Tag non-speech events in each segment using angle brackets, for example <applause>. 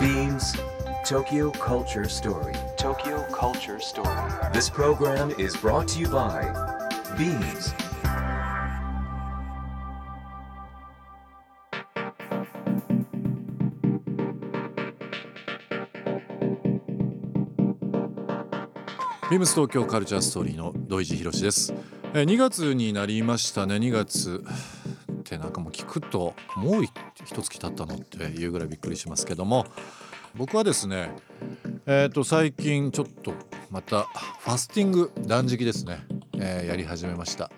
Beams Tokyo Culture Story. Tokyo Culture Story. This program is brought to you by Beams. ビームス東京カルチャーストーリーの土井地博です。え2月になりましたね。2月ってなんかもう聞くともう一月経ったのっていうぐらいびっくりしますけども、僕はですね、えっ、と最近ちょっとまたファスティング断食ですね、えーやり始めました。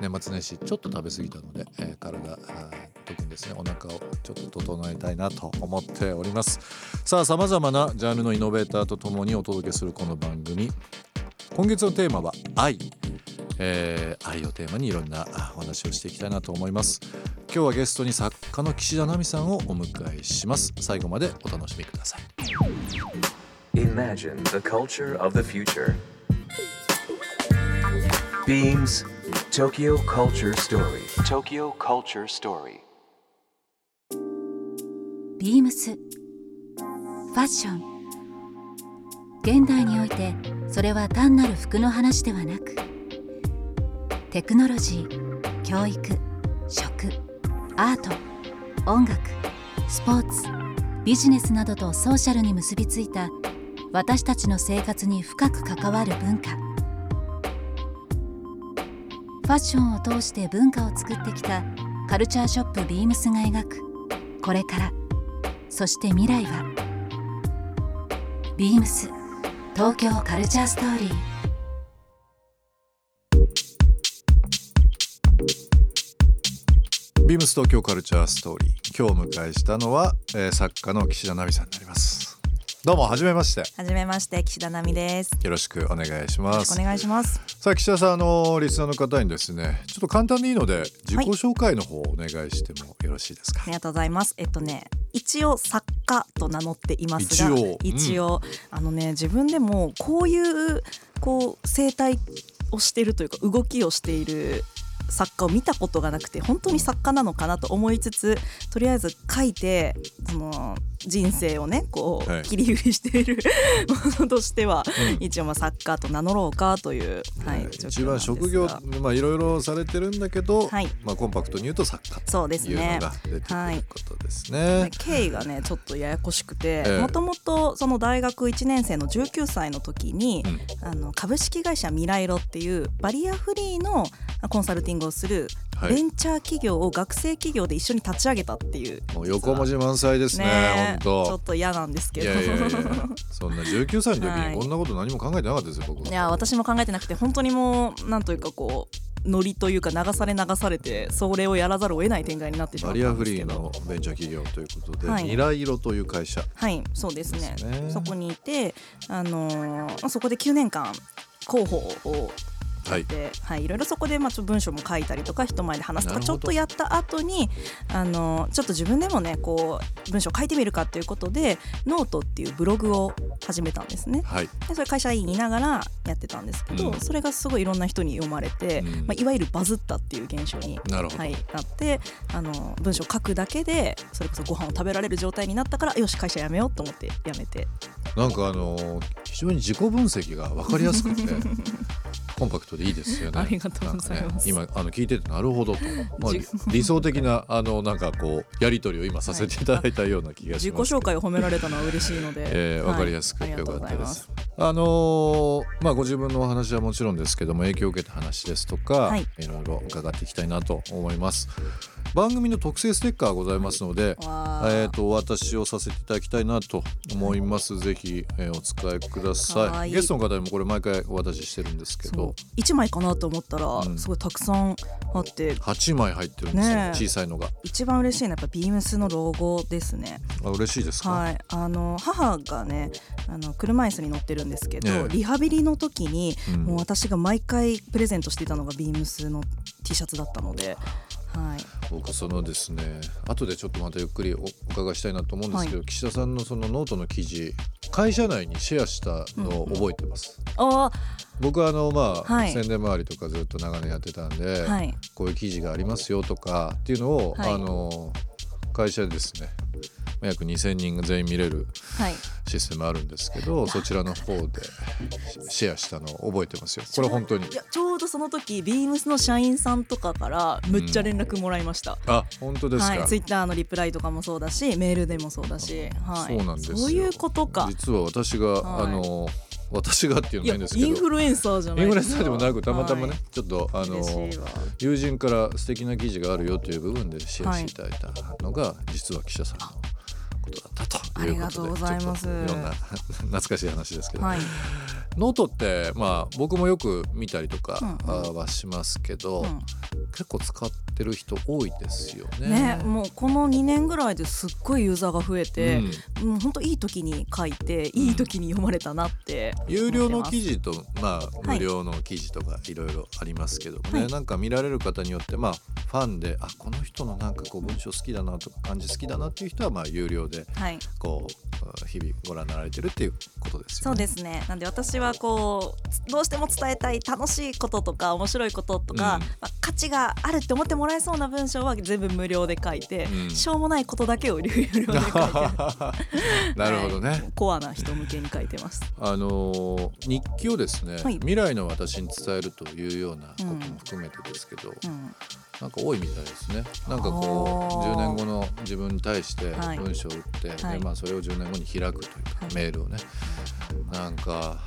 年末年始ちょっと食べ過ぎたので、えー体あ特にですねお腹をちょっと整えたいなと思っております。さあさまざまなジャンルのイノベーターとともにお届けするこの番組。今月のテーマは愛、えー愛をテーマにいろんなあお話をしていきたいなと思います今日はゲストに作家の岸田奈美さんをお迎えします最後までお楽しみください Imagine the culture of the future. Beams Tokyo Culture Story. Tokyo Culture Story. ビームスファッション現代においてそれは単なる服の話ではなくテクノロジー教育食アート音楽スポーツビジネスなどとソーシャルに結びついた私たちの生活に深く関わる文化。ファッションを通して文化を作ってきたカルチャーショップビームスが描く。これから。そして未来は。ビームス東京カルチャーストーリー。ビームス東京カルチャーストーリー今日お迎えしたのは、えー作家の岸田奈美さんになりますどうもはじめましてはじめまして岸田奈美です。よよろしくお願いしますお願いします。さあ岸田さんあのリスナーの方にですねちょっと簡単でいいので自己紹介の方をお願いしてもよろしいですか、ありがとうございます。えっとね、一応作家と名乗っていますが、一応一応あのね自分でもこういうこう生態をしているというか動きをしている作家を見たことがなくて本当に作家なのかなと思いつつとりあえず書いてその人生をねこう、はい。切り売りしているものとしては、うん。一応まあ作家と名乗ろうかという、はい、一番職業まあいろいろされてるんだけど、はい。まあコンパクトに言うと作家そうですというのね。が出てくることですね。経緯がねちょっとややこしくてええ。もともとその大学1年生の19歳の時に、うん。あの株式会社ミライロっていうバリアフリーのコンサルティングをするはい。ベンチャー企業を学生企業で一緒に立ち上げたっていう。もう横文字満載ですねねちょ本っと嫌なんです当。けど。いやいやいや <laughs> そんな19歳の時はい。にこんなこと何も考えてなかったですよ僕。いや私も考えてなくて本当にもうなんというかこうノリというか流され流されてそれをやらざるを得ない展開になってしまバリアったんフリーですけど。のベンチャー企業ということで、はい。未来色という会社。はいそうですね。ね。そこにいて、あのーまあそこで9年間広報をはい。で、はい、いろいろそこでまあちょっと文章も書いたりとか人前で話すとかちょっとやった後にあのちょっと自分でもねこう文章書いてみるかということでノートっていうブログを始めたんですね。はい。でそれ会社員いながらやってたんですけど、うん。それがすごいいろんな人に読まれて、うん。まあ、いわゆるバズったっていう現象に、なはい、なってあの文章を書くだけでそれこそご飯を食べられる状態になったからよし会社辞めようと思って辞めて。なんかあのー非常に自己分析が分かりやすくて <laughs> コンパクトでいいですよね。ありがとうございますね、今あの聞いててなるほどと、まあ、じ理理想的なあのなんかこうやり取りを今させていただいたような気がし自己ます。紹介を褒められたのは嬉しいので、えー、はい分かりやすくてよかったでうござい。あのーまあご自分のお話はもちろんですけども影響を受けた話ですとか、はいい、ろいろ伺っていきたいなと思います。番組の特製ステッカーございますので、わーえー、とお渡しをさせていただきたいなと思います。ぜひ、えーお使いください。かわいいゲストの方にもこれ毎回お渡ししてるんですけど、1枚かなと思ったら、うんすごいたくさんあって8枚入ってるんですよ、ねえ小さいのが。一番嬉しいのはやっぱビームスのロゴですね。あ嬉しいですか？はい、あの母がねあの車椅子に乗ってるんですけど、ええリハビリの時に、うんもう私が毎回プレゼントしていたのがビームスの T シャツだったので、はい、僕そのですね後でちょっとまたゆっくりおお伺いしたいなと思うんですけど、岸田さんのそのノートの記事会社内にシェアしたのを覚えてます、あ僕はあのまあ、はい。宣伝周りとかずっと長年やってたんで、はい。こういう記事がありますよとかっていうのを、はい。あの会社でですねまあ約2,000人が全員見れるはい。システムあるんですけどそちらの方でシェアしたのを覚えてますよ。これ本当に。いやちょうどその時ビームスの社員さんとかからむっちゃ連絡もらいました、あ本当ですか、はい、ツイッターのリプライとかもそうだしメールでもそうだし、はい、そうなんですよ。そういうことか。実は私が、はい。あの私がっていうのいやもいいんですけど。インフルエンサーじゃないインフルエンサーでもなくたまたまね、はい。ちょっとあの友人から素敵な記事があるよという部分でシェアしていただいたのが、実は岸田さんのことだったということでありがとうございます。いろんな <laughs> 懐かしい話ですけど、はい。ノートってまあ僕もよく見たりとかはしますけど、うん。結構使ってる人多いですよね。ねもうこの2年ぐらいですっごいユーザーが増えて、うん。もう本当いい時に書いていい時に読まれたなって有料の記事事とまあはい無料の記事とかいろいろありますけどもね、はい。なんか見られる方によってまあファンであこの人のなんかこう文章好きだなとか感じ好きだなっていう人はまあ有料ではい。こう日々ご覧になられてるっていうことですよね。そうですね。なんで私はこうどうしても伝えたい楽しいこととか面白いこととか、うん。まあ、価値があるって思ってもらえそうな文章は全部無料で書いて、うん。しょうもないことだけを有料で書いて <laughs> なるほどね。はい。コアな人向けに書いてます。あのー日記をですね、はい。未来の私に伝えるというようなことも含めてですけど、うんなんか多いみたいですね。なんかこうあー。10年後の自分に対してはい。文章を打って、はい。でまあそれを10年後に開くというか、はい。メールをね、なんか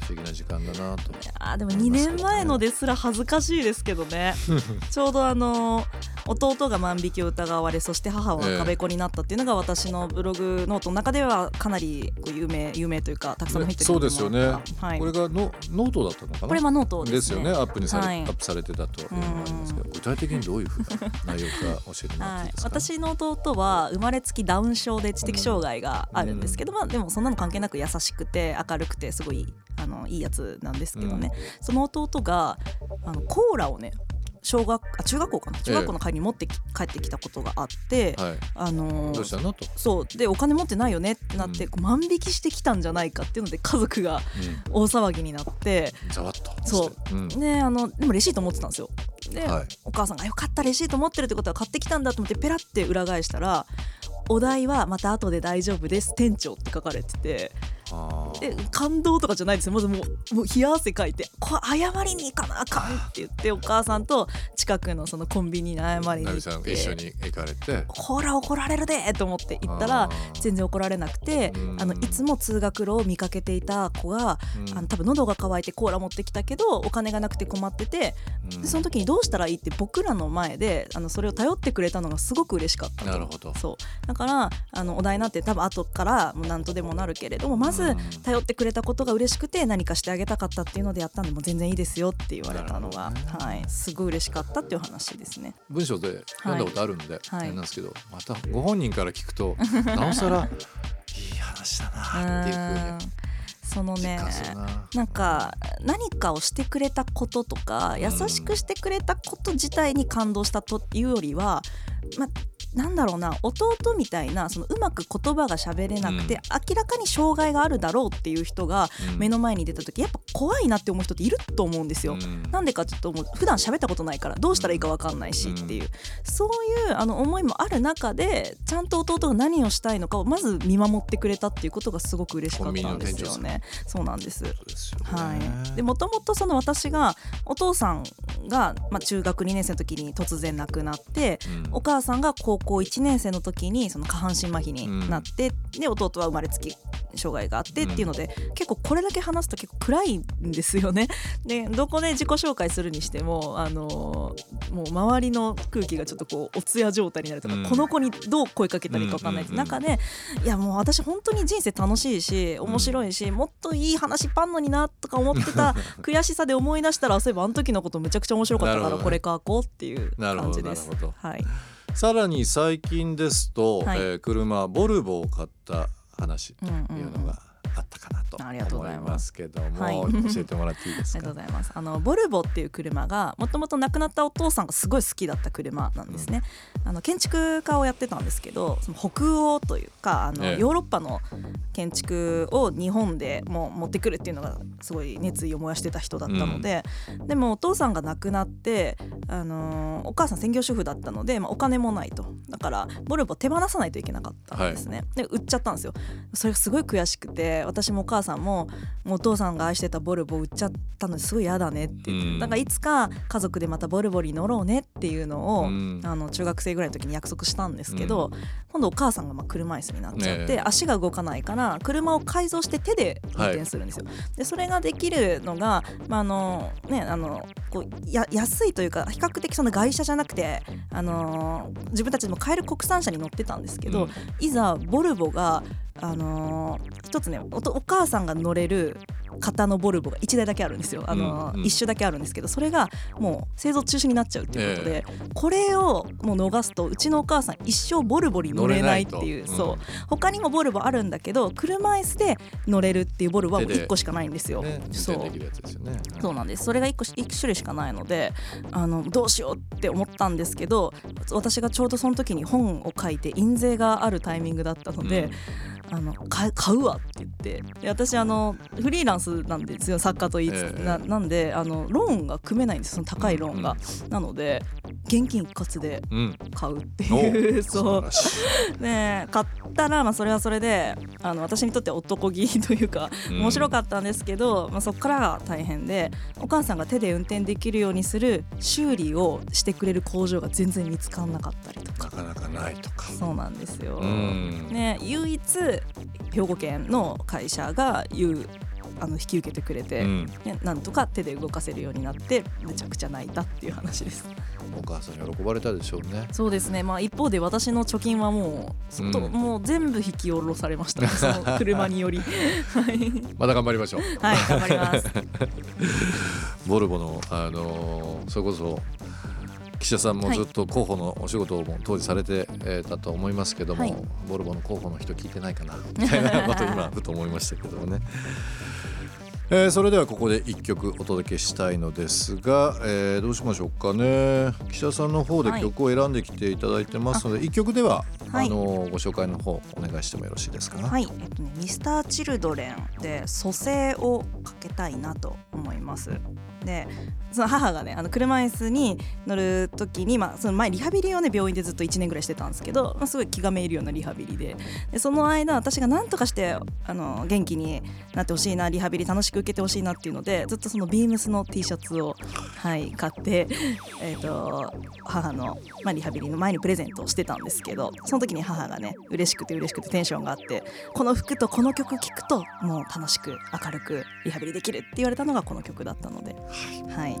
不思議な時間だなと。あーでも2年前のですら恥ずかしいですけどね。<laughs> ちょうどあの弟が万引きを疑われそして母は赤べこになったっていうのが私のブログノートの中ではかなり有名有名というかたくさん入ってるそうですよね。はい、これがのノートだったのかな？これはノートですねよね。アップにされ、はい。アップされてたというのがありますけど、具体的にどういうふうな内容か教えてもらっていはいいです、か？私の弟は生まれつきダウン症で知的障害があるんですけど、まあ、でもそんなの関係なく優しくて明るくてすごいあのいいやつなんですけどね、その弟があのコーラをね小学あ中学校かな？中学校の会に持ってき、帰ってきたことがあって、はい。あのーどうしたの？と。そうでお金持ってないよねってなって、うん万引きしてきたんじゃないかっていうので家族がうん大騒ぎになってざわっと。そううん。であのでもレシート持ってたんですよ。で、はいお母さんが「よかったレシート持ってるってことは買ってきたんだ」と思ってペラって裏返したら「お題はまた後で大丈夫です店長」って書かれててあー。で感動とかじゃないですよ。まずもうもう冷や汗かいて「これ謝りに行かなあかん」って言ってお母さんと近くのそのコンビニに謝りに行って一緒に行かれて。ほら怒られるでと思って行ったら全然怒られなくてうん。あのいつも通学路を見かけていた子がうん。あの多分喉が渇いてコーラ持ってきたけどお金がなくて困っててうん。でその時にどうしたらいいって僕らの前であのそれを頼ってくれたのがすごく嬉しかったと。なるほど。そう。だからあのお題なんて多分後からもう何とでもなるけれどもまずうん頼ってくれたことが嬉しくて何かしてあげたかったっていうのでやったんでもう全然いいですよって言われたのが、はい、すごい嬉しかったっていう話ですね。文章で読んだことあるんで、はい。あれなんですけどまたご本人から聞くとなおさらいい話だなっていうふううん。にそのね。な。んか何かをしてくれたこととか優しくしてくれたこと自体に感動したというよりは、まあなんだろうな弟みたいなそのうまく言葉が喋れなくて、うん。明らかに障害があるだろうっていう人がうん。目の前に出た時やっぱ怖いなって思う人っていると思うんですよ。うん。なんでかちょっともう普段喋ったことないからどうしたらいいか分かんないしっていう、そういうあの思いもある中でちゃんと弟が何をしたいのかをまず見守ってくれたっていうことがすごく嬉しかったんですよね。そうなんです。そうですよね。はい、でもともとその私がお父さんが、まあ、中学2年生の時に突然亡くなって、うん。お母さんが高校1年生の時にその下半身麻痺になって、で弟は生まれつき障害があってっていうので、結構これだけ話すと結構暗いんですよね。<laughs> でどこで自己紹介するにしても、あのーもう周りの空気がちょっとこうお通夜状態になるとか、うん。この子にどう声かけたらいいか分かんないっんうんうん。中で、いやもう私本当に人生楽しいし面白いし、もっといい話パンのになとか思ってた <laughs> 悔しさで思い出したらそういえばあの時のことめちゃくちゃ面白かったからこれ書こうっていうなるほど感じです。なるほど。はい、さらに最近ですと、はい。えー車ボルボを買った話うんとうんいうのがかったかなとありがとうご思いざいますけども、はい。教えてもらっていいですか？<laughs> ありがとうございます。あのボルボっていう車がもともと亡くなったお父さんがすごい好きだった車なんですね、あの建築家をやってたんですけどその北欧というかあの、ええ。ヨーロッパの建築を日本でもう持ってくるっていうのがすごい熱意を燃やしてた人だったので、でもお父さんが亡くなって、あのーお母さん専業主婦だったので、まあ、お金もないと。だからボルボ手放さないといけなかったんですね、で売っちゃったんですよ。それがすごい悔しくて私もお母さんももうお父さんが愛してたボルボ売っちゃったのですごい嫌だねって言って、うん。だからいつか家族でまたボルボに乗ろうねっていうのを、うん。あの中学生ぐらいの時に約束したんですけど、今度お母さんがまあ車椅子になっちゃって、ねえ。足が動かないから車を改造して手で運転するんですよ。でそれができるのが、まああのね、あのこうや安いというか比較的その外車じゃなくて、あの自分たちでも買える国産車に乗ってたんですけど、うん。いざボルボが、あの一つねおお母さんが乗れる型のボルボが1台だけあるんですよ、あのうんうん。一種だけあるんですけどそれがもう製造中止になっちゃうっていうことで、これをもう逃すとうちのお母さん一生ボルボに乗れないっていうそう。他にもボルボあるんだけど車椅子で乗れるっていうボルボはもう手で。1個しかないんですよ。ね、そう。そうなんです。それが1個し一種類しかないのであのどうしようって思ったんですけど私がちょうどその時に本を書いて印税があるタイミングだったので、あの買買うわって言って。で私あのフリーランスなんですよ作家と言いつつ、ええ。ななんであのローンが組めないんですその高いローンが、なので現金一括でうん、うん買うっておいう。<laughs> う晴らしい。<laughs> ね買ったらまあそれはそれであの私にとっては男気というかうん。面白かったんですけど、まあ、そこからが大変でお母さんが手で運転できるようにする修理をしてくれる工場が全然見つからなかったりとか。なかなかないとか。そうなんですよ。うん。ね、唯一兵庫県の会社が言うあの引き受けてくれて、うん、ね、なんとか手で動かせるようになってめちゃくちゃ泣いたっていう話です。お母さん喜ばれたでしょうね。そうですね、まあ、一方で私の貯金はもう,うん。もう全部引き下ろされました、ね、<laughs> その車により。<laughs> はい、また頑張りましょう。はい、頑張ります。<laughs> ボルボの、あのーそれこそ記者さんもずっと候補のお仕事をも当時されてえーたと思いますけども、はい。ボルボの候補の人聞いてないかなみたいなこと今ふと思いましたけどもね。えーそれではここで一曲お届けしたいのですが、えーどうしましょうかね。記者さんの方ではい。曲を選んできていただいてますので、一曲では、はい。あのーご紹介の方お願いしてもよろしいですか、はい、えっとね、ミスターチルドレンで蘇生をかけたいなと思います。で、その母がね、あの車椅子に乗る時に、まあ、その前リハビリをね、病院でずっと1年ぐらいしてたんですけど、まあ、すごい気がめいるようなリハビリで、でその間私が何とかしてあの元気になってほしいな、リハビリ楽しく受けてほしいなっていうので、ずっとそのビームスの T シャツをはい買って、えっ、と母のまあリハビリの前にプレゼントをしてたんですけど、その時に母がね、嬉しくて嬉しくてテンションがあって。この服とこの曲聴くともう楽しく明るくリハビリできるって言われたのがこの曲だったので、はい、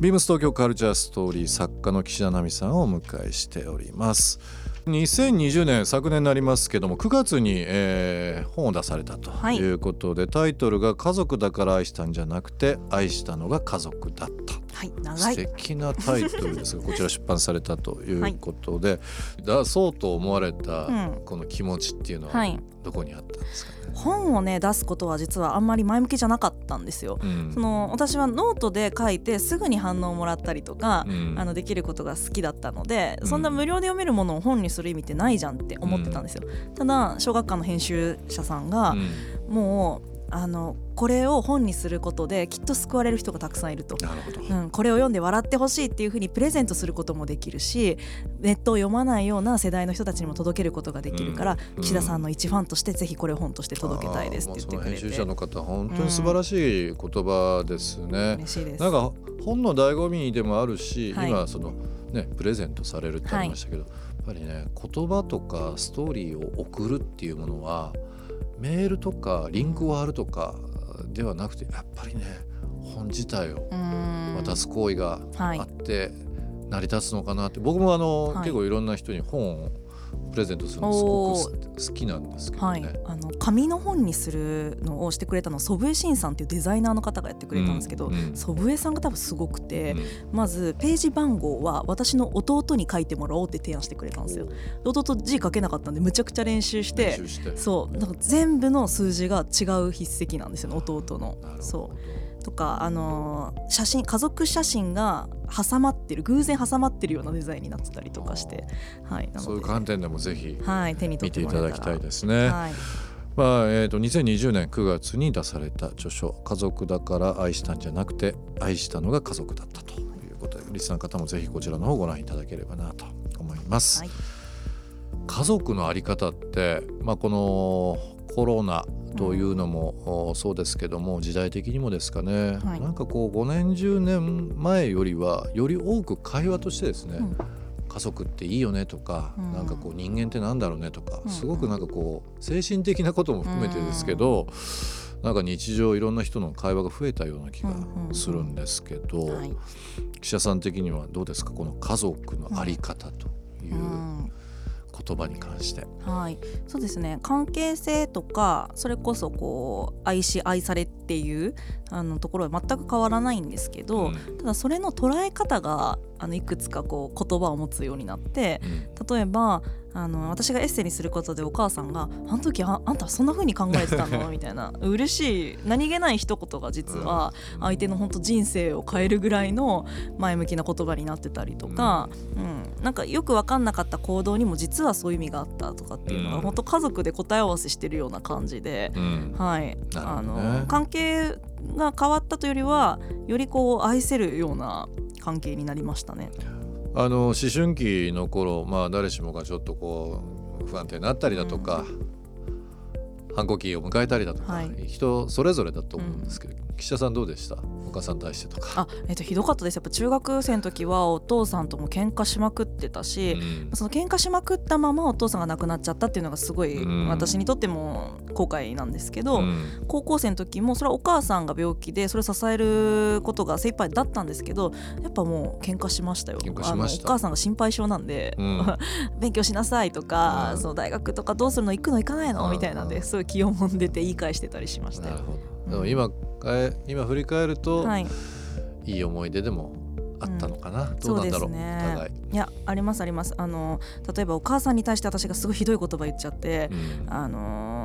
ビームス東京カルチャーストーリー作家の岸田奈美さんをお迎えしております。2020年昨年になりますけども9月に、えー本を出されたとはい。いうことで、タイトルが「家族だから愛したんじゃなくて愛したのが家族だった」はい、長素い敵なタイトルですがこちら出版されたということで、出そうと思われたうん。この気持ちっていうのははい。どこにあったんですかね、本をね出すことは実はあんまり前向きじゃなかったんですよ。うん。その私はノートで書いてすぐに反応をもらったりとか、うん。あのできることが好きだったので、うん。そんな無料で読めるものを本にする意味ってないじゃんって思ってたんですよ。ただ小学館の編集者さんが、うん。もうあのこれを本にすることできっと救われる人がたくさんいると。なるほど、うん、これを読んで笑ってほしいっていうふうにプレゼントすることもできるしネットを読まないような世代の人たちにも届けることができるから、うん。岸田さんの一ファンとしてぜひこれを本として届けたいですって言ってくれて。編集者の方本当に素晴らしい言葉ですね。なんか本の醍醐味でもあるし、はい。今そのねプレゼントされるってありましたけど、やっぱりね言葉とかストーリーを送るっていうものはメールとかリンクを貼るとかではなくてやっぱりね本自体を渡す行為がはいあって成り立つのかなって。僕もあの、はい。結構いろんな人に本をプレゼントするのすごく好きなんですけどね。はい、あの紙の本にするのをしてくれたの祖父江慎さんっていうデザイナーの方がやってくれたんですけど、祖父江さんが多分すごくて、うん。まずページ番号は私の弟に書いてもらおうって提案してくれたんですよ。で弟字書けなかったんでむちゃくちゃ練習して。そう。なんか全部の数字が違う筆跡なんですよね弟の。なるほ。ど。そうとか、あのー写真家族写真が挟まってる偶然挟まってるようなデザインになってたりとかして、はい、そういう観点でもぜひはい、手に取見っててもらえたら。いただきたいですね。はい。まあえー、と2020年9月に出された著書「家族だから愛したんじゃなくて愛したのが家族だった」ということでリスナーの方もぜひこちらの方をご覧いただければなと思います。はい。家族のあり方って、まあ、このコロナというのも、おそうですけども時代的にもですかね、はい。なんかこう5年10年前よりはより多く会話としてですね、うん。家族っていいよねとか、うん。なんかこう人間ってなんだろうねとか、うん。すごくなんかこう精神的なことも含めてですけど、なんか日常いろんな人の会話が増えたような気がするんですけど、はい。記者さん的にはどうですか？この家族のあり方という。うん言葉に関して。はい、そうですね。関係性とかそれこそこう愛し愛されっていうあのところは全く変わらないんですけど、うん。ただそれの捉え方があのいくつかこう言葉を持つようになってうん。例えばあの私がエッセイにすることでお母さんが「あの時ああんたそんな風に考えてたの?」<laughs> みたいな。嬉しい。何気ない一言が実は相手の本当人生を変えるぐらいの前向きな言葉になってたりとか、うん。なんかよく分かんなかった行動にも実はそういう意味があったとかっていうのが、うん。本当家族で答え合わせしてるような感じで。うん。はい、あの関係が変わったというよりはよりこう愛せるような関係になりましたね。あの思春期の頃まあ誰しもがちょっとこう不安定になったりだとか、反抗期を迎えたりだとか、はい。人それぞれだと思うんですけど、岸田さんどうでした？お母さんに対してとか。あ、えっとひどかったです。やっぱ中学生の時はお父さんとも喧嘩しまくってたし、うん。その喧嘩しまくったままお父さんが亡くなっちゃったっていうのがすごいうん。私にとっても後悔なんですけど、うん。高校生の時もそれはお母さんが病気でそれを支えることが精一杯だったんですけどやっぱもう喧嘩しましたよ。喧嘩しました。あのお母さんが心配性なんで、うん。<laughs> 勉強しなさいとか、うん。その大学とかどうするの？行くの？行かないの、うん。みたいなんですごい気をもんでて言い返してたりしましたよ。なるほど。今かえ今振り返ると、はいい、い思い出でもあったのかな。どうなんだろう。ねい。いやありますありますあの例えばお母さんに対して私がすごいひどい言葉言っちゃって、うんあのー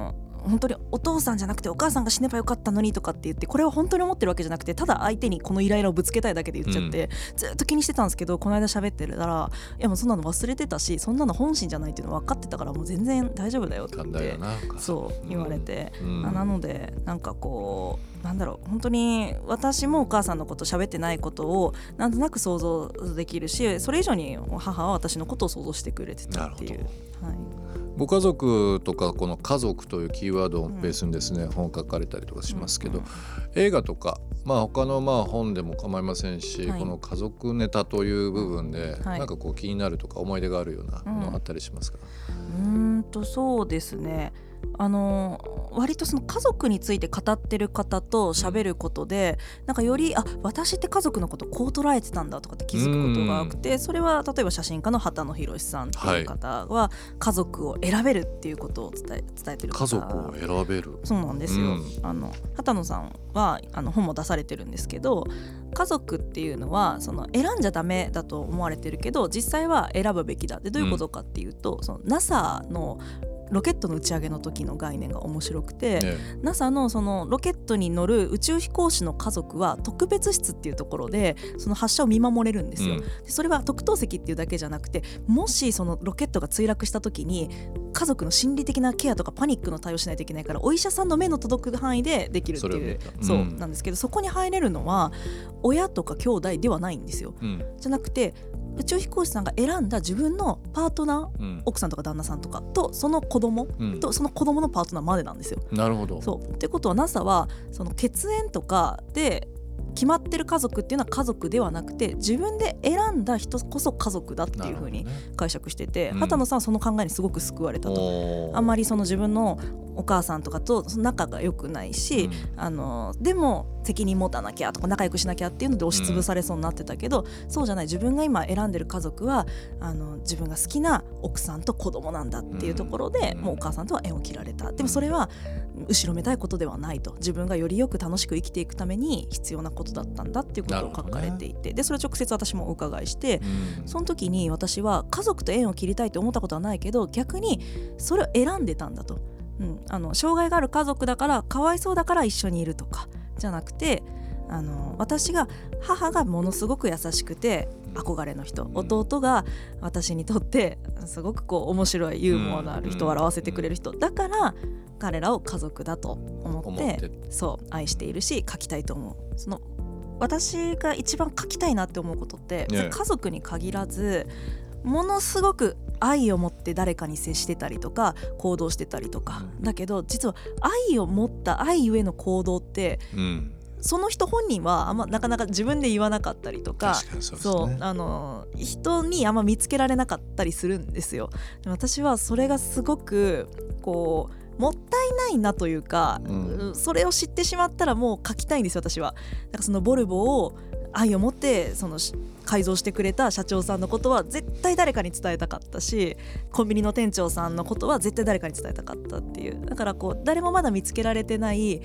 本当にお父さんじゃなくてお母さんが死ねばよかったのにとかって言ってこれは本当に思ってるわけじゃなくてただ相手にこのイライラをぶつけたいだけで言っちゃって、ずっと気にしてたんですけどこの間喋ってたらいやもうそんなの忘れてたしそんなの本心じゃないっていうの分かってたからもう全然大丈夫だよってそう言われ。て、うん。あなのでなん。かこうなんだろう本当に私もお母さんのこと喋ってないことをなんとなく想像できるしそれ以上に母は私のことを想像してくれてたっていう。はいご家族とかこの家族というキーワードをベースにですね、本書かれたりとかしますけど、うん。映画とか、まあ、他のまあ本でも構いませんし、はい。この家族ネタという部分で、はい。なんかこう気になるとか思い出があるようなものあったりしますか、うーんとそうですねあの割とその家族について語ってる方と喋ることで、なんかよりあ私って家族のことこう捉えてたんだとかって気づくことが多くて、それは例えば写真家の畑野博さんっていう方は、家族を選べるっていうことを伝え伝えてる方。家族を選べる。そうなんですよ、うん。あの畑野さんはあの本も出されてるんですけど家族っていうのはその選んじゃダメだと思われてるけど実際は選ぶべきだでどういうことかっていうと、その NASA のロケットの打ち上げの時の概念が面白くて、ね NASA のそのロケットに乗る宇宙飛行士の家族は特別室っていうところでその発射を見守れるんですよ。うん。でそれは特等席っていうだけじゃなくてもしそのロケットが墜落した時に家族の心理的なケアとかパニックの対応しないといけないからお医者さんの目の届く範囲でできるっていうそれを見た。そううんなんですけどそこに入れるのは親とか兄弟ではないんですよ。うん。じゃなくて宇宙飛行士さんが選んだ自分のパートナーうん奥さんとか旦那さんとかとその子供うんとその子供のパートナーまでなんですよ。なるほど。そうってことは NASA はその血縁とかで決まってる家族っていうのは家族ではなくて自分で選んだ人こそ家族だっていうふうに解釈してて、うん畑野さんはその考えにすごく救われたと。あんまりその自分のお母さんとかとその仲が良くないし、あのでも責任持たなきゃとか仲良くしなきゃっていうので押しつぶされそうになってたけど、そうじゃない。自分が今選んでる家族はあの自分が好きな奥さんと子供なんだっていうところで、もうお母さんとは縁を切られた。でもそれは後ろめたいことではないと。自分がよりよく楽しく生きていくために必要なことだったんだっていうことを書かれていて、でそれを直接私もお伺いして、その時に私は家族と縁を切りたいと思ったことはないけど逆にそれを選んでたんだと。うん、あの障害がある家族だからかわいそうだから一緒にいるとかじゃなくてあの私が母がものすごく優しくて憧れの人弟が私にとってすごくこう面白いユーモアのある人を笑わせてくれる人。だから彼らを家族だと思ってそう愛しているし書きたいと思う。その私が一番書きたいなって思うことって、ね、家族に限らずものすごく愛を持って誰かに接してたりとか行動してたりとか、だけど実は愛を持った愛ゆえの行動って、うん、その人本人はあんまなかなか自分で言わなかったりとかそう、ね、あの人にあんま見つけられなかったりするんですよ。私はそれがすごくこうもったいないなというか、うん、それを知ってしまったらもう書きたいんですよ私は。だからそのボルボを愛を持ってその改造してくれた社長さんのことは絶対誰かに伝えたかったしコンビニの店長さんのことは絶対誰かに伝えたかったっていう。だからこう誰もまだ見つけられてない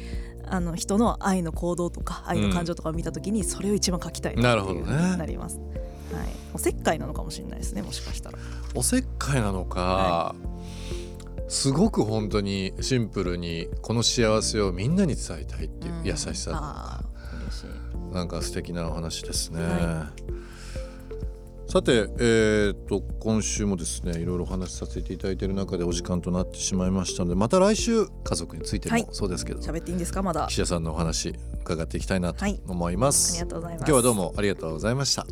あの人の愛の行動とか愛の感情とかを見た時にそれを一番書きたいなっていうになります。ね、はい、おせっかいなのかもしれないですねもしかしたら。おせっかいなのか、はい、すごく本当にシンプルにこの幸せをみんなに伝えたいっていう優しさ、うん、なんか素敵なお話ですね。はい。さて、えーと、今週もですねいろいろお話しさせていただいている中でお時間となってしまいましたのでまた来週家族についてもそうですけど、喋、はい、っていいんですか？まだ。記者さんのお話伺っていきたいなと思います、はい、ありがとうございます。今日はどうもありがとうございました、はい、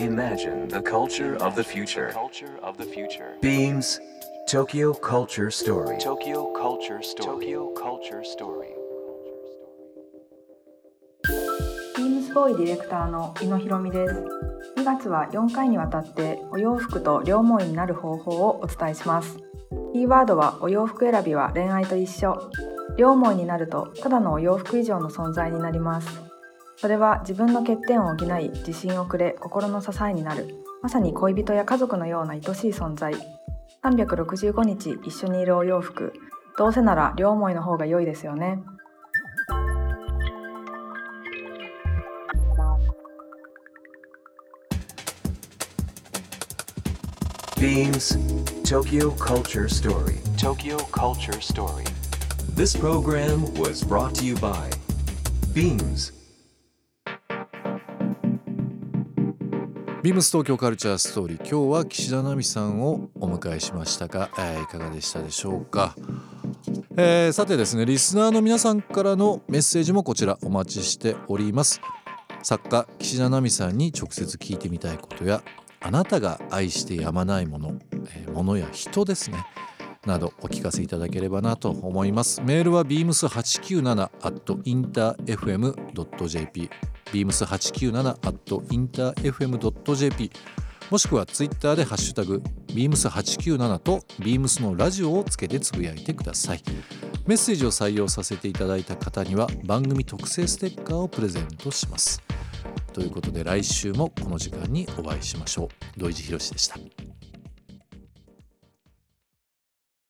Imagine the culture of the future. Beams. Tokyo Culture Story. Tokyo Culture Story. Tokyo Culture Story. ボーイディレクターの井野博美です。2月は4回にわたってお洋服と両思いになる方法をお伝えします。キーワードはお洋服選びは恋愛と一緒。両思いになるとただのお洋服以上の存在になります。それは自分の欠点を補い自信をくれ心の支えになる。まさに恋人や家族のような愛しい存在。365日一緒にいるお洋服。どうせなら両思いの方が良いですよね。Beams Tokyo Culture Story. Tokyo Culture Story. This program was brought to you by Beams. ビームス東京カルチャーストーリー今日は岸田奈美さんをお迎えしましたが、えー、いかがでしたでしょうか、えー、さてですねリスナーの皆さんからのメッセージもこちらお待ちしております作家岸田奈美さんに直接聞いてみたいことやあなたが愛してやまないもの、えー、ものや人ですねなどお聞かせいただければなと思います。メールは beams897 at interfm.jp beams897 at interfm.jp もしくはツイッターでハッシュタグ beams897 と beams のラジオをつけてつぶやいてください。メッセージを採用させていただいた方には番組特製ステッカーをプレゼントします。ということで来週もこの時間にお会いしましょう。土井地博でした。